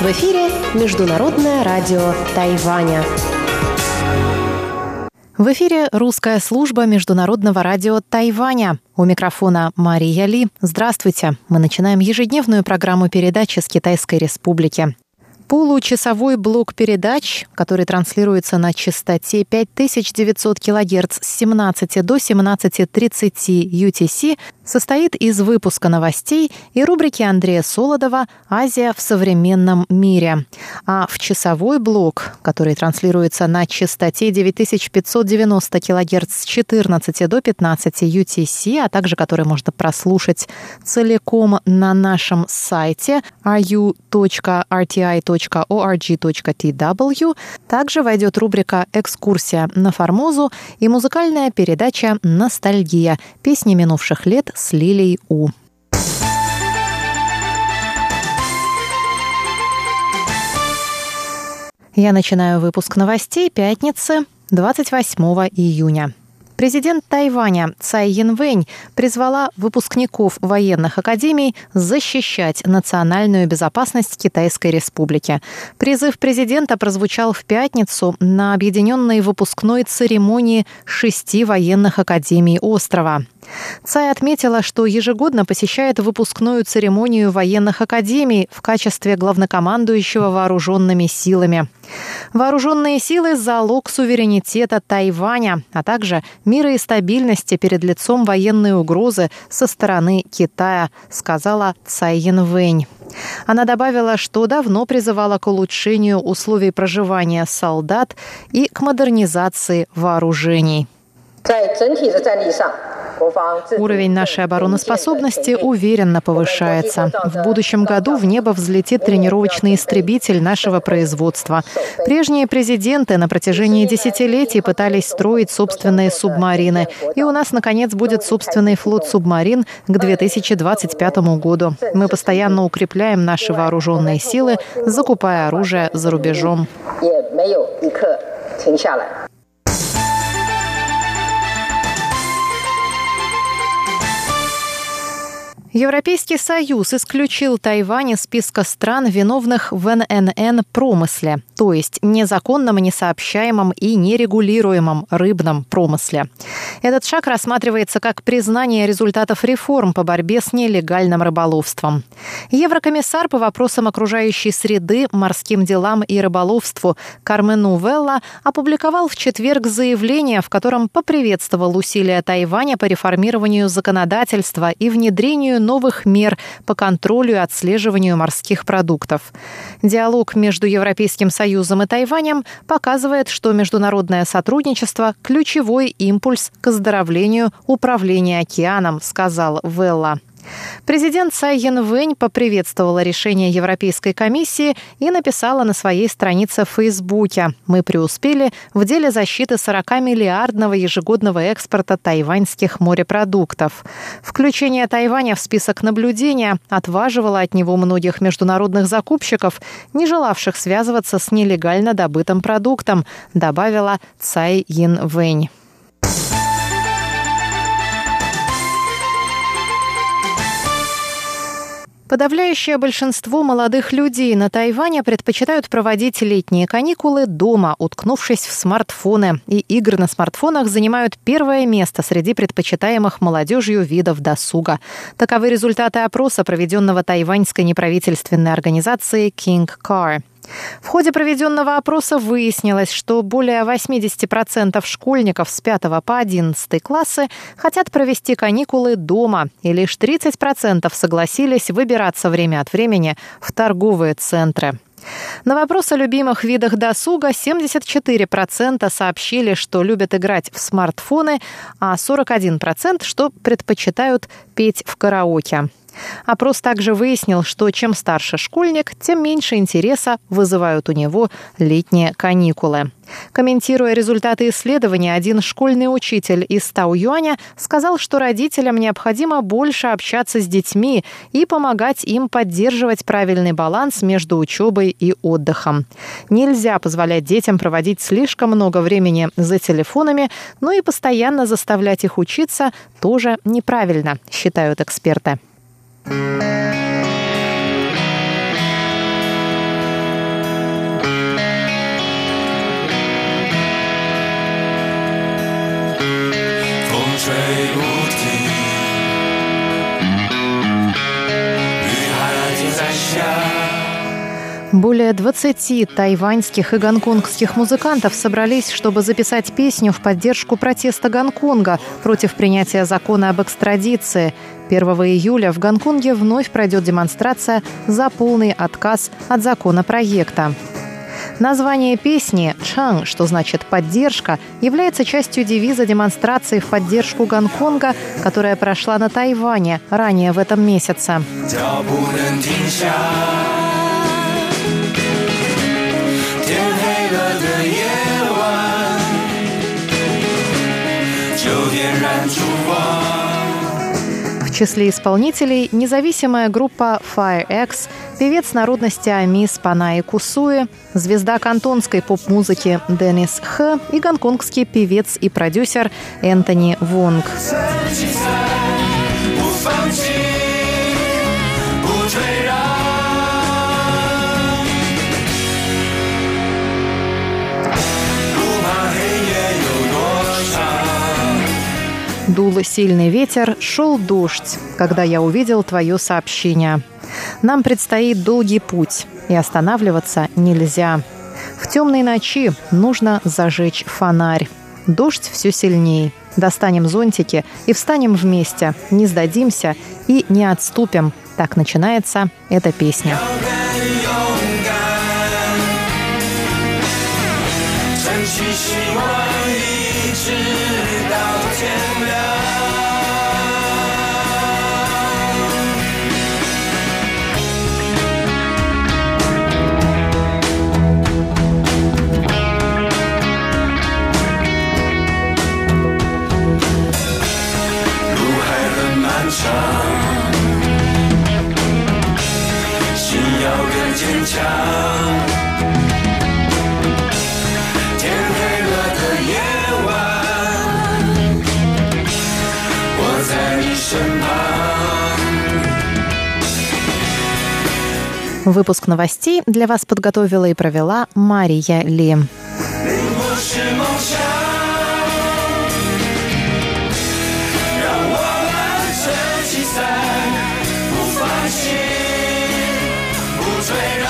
В эфире Международное радио Тайваня. В эфире русская служба Международного радио Тайваня. У микрофона Мария Ли. Здравствуйте. Мы начинаем ежедневную программу передачи с Китайской Республики. Получасовой блок передач, который транслируется на частоте 5900 кГц с 17 до 17.30 UTC, состоит из выпуска новостей и рубрики Андрея Солодова «Азия в современном мире». А в часовой блок, который транслируется на частоте 9590 кГц с 14 до 15 UTC, а также который можно прослушать целиком на нашем сайте ru.rti.com www.org.tw. Также войдет рубрика «Экскурсия на Формозу» и музыкальная передача «Ностальгия. Песни минувших лет с Лилей У». Я начинаю выпуск новостей пятницы 28 июня. Президент Тайваня Цай Янвэнь призвала выпускников военных академий защищать национальную безопасность Китайской Республики. Призыв президента прозвучал в пятницу на объединенной выпускной церемонии шести военных академий острова. Цай отметила, что ежегодно посещает выпускную церемонию военных академий в качестве главнокомандующего вооруженными силами. Вооруженные силы – залог суверенитета Тайваня, а также мира и стабильности перед лицом военной угрозы со стороны Китая, сказала Цай Янвэнь. Она добавила, что давно призывала к улучшению условий проживания солдат и к модернизации вооружений. Уровень нашей обороноспособности уверенно повышается. В будущем году в небо взлетит тренировочный истребитель нашего производства. Прежние президенты на протяжении десятилетий пытались строить собственные субмарины. И у нас, наконец, будет собственный флот субмарин к 2025 году. Мы постоянно укрепляем наши вооруженные силы, закупая оружие за рубежом. Европейский Союз исключил Тайвань из списка стран, виновных в ННН промысле, то есть незаконном, несообщаемом и нерегулируемом рыбном промысле. Этот шаг рассматривается как признание результатов реформ по борьбе с нелегальным рыболовством. Еврокомиссар по вопросам окружающей среды, морским делам и рыболовству Кармен Увелла опубликовал в четверг заявление, в котором поприветствовал усилия Тайваня по реформированию законодательства и внедрению новых мер по контролю и отслеживанию морских продуктов. Диалог между Европейским Союзом и Тайванем показывает, что международное сотрудничество – ключевой импульс к оздоровлению управления океаном, сказал Велла. Президент Цай Янвэнь поприветствовала решение Европейской комиссии и написала на своей странице в Фейсбуке «Мы преуспели в деле защиты 40-миллиардного ежегодного экспорта тайваньских морепродуктов. Включение Тайваня в список наблюдения отваживало от него многих международных закупщиков, не желавших связываться с нелегально добытым продуктом», добавила Цай Янвэнь. Подавляющее большинство молодых людей на Тайване предпочитают проводить летние каникулы дома, уткнувшись в смартфоны. И игры на смартфонах занимают первое место среди предпочитаемых молодежью видов досуга. Таковы результаты опроса, проведенного тайваньской неправительственной организацией King Car. В ходе проведенного опроса выяснилось, что более 80% школьников с 5 по 11 классы хотят провести каникулы дома, и лишь 30% согласились выбираться время от времени в торговые центры. На вопрос о любимых видах досуга 74% сообщили, что любят играть в смартфоны, а 41% что предпочитают петь в караоке. Опрос также выяснил, что чем старше школьник, тем меньше интереса вызывают у него летние каникулы. Комментируя результаты исследования, один школьный учитель из Тау-Юаня сказал, что родителям необходимо больше общаться с детьми и помогать им поддерживать правильный баланс между учебой и отдыхом. Нельзя позволять детям проводить слишком много времени за телефонами, но и постоянно заставлять их учиться тоже неправильно, считают эксперты. Música Более 20 тайваньских и гонконгских музыкантов собрались, чтобы записать песню в поддержку протеста Гонконга против принятия закона об экстрадиции. 1 июля в Гонконге вновь пройдет демонстрация за полный отказ от законопроекта. Название песни «Чан», что значит «поддержка», является частью девиза демонстрации в поддержку Гонконга, которая прошла на Тайване ранее в этом месяце. Числе исполнителей независимая группа Fire X, певец народности Амис Панаи Кусуи, звезда кантонской поп-музыки Денис Х и гонконгский певец и продюсер Энтони Вонг. Дул сильный ветер, шел дождь, когда я увидел твое сообщение. Нам предстоит долгий путь, и останавливаться нельзя. В темной ночи нужно зажечь фонарь. Дождь все сильнее. Достанем зонтики и встанем вместе, не сдадимся и не отступим. Так начинается эта песня. 只希望一直到天亮 Выпуск новостей для вас подготовила и провела Мария Ли. Trader.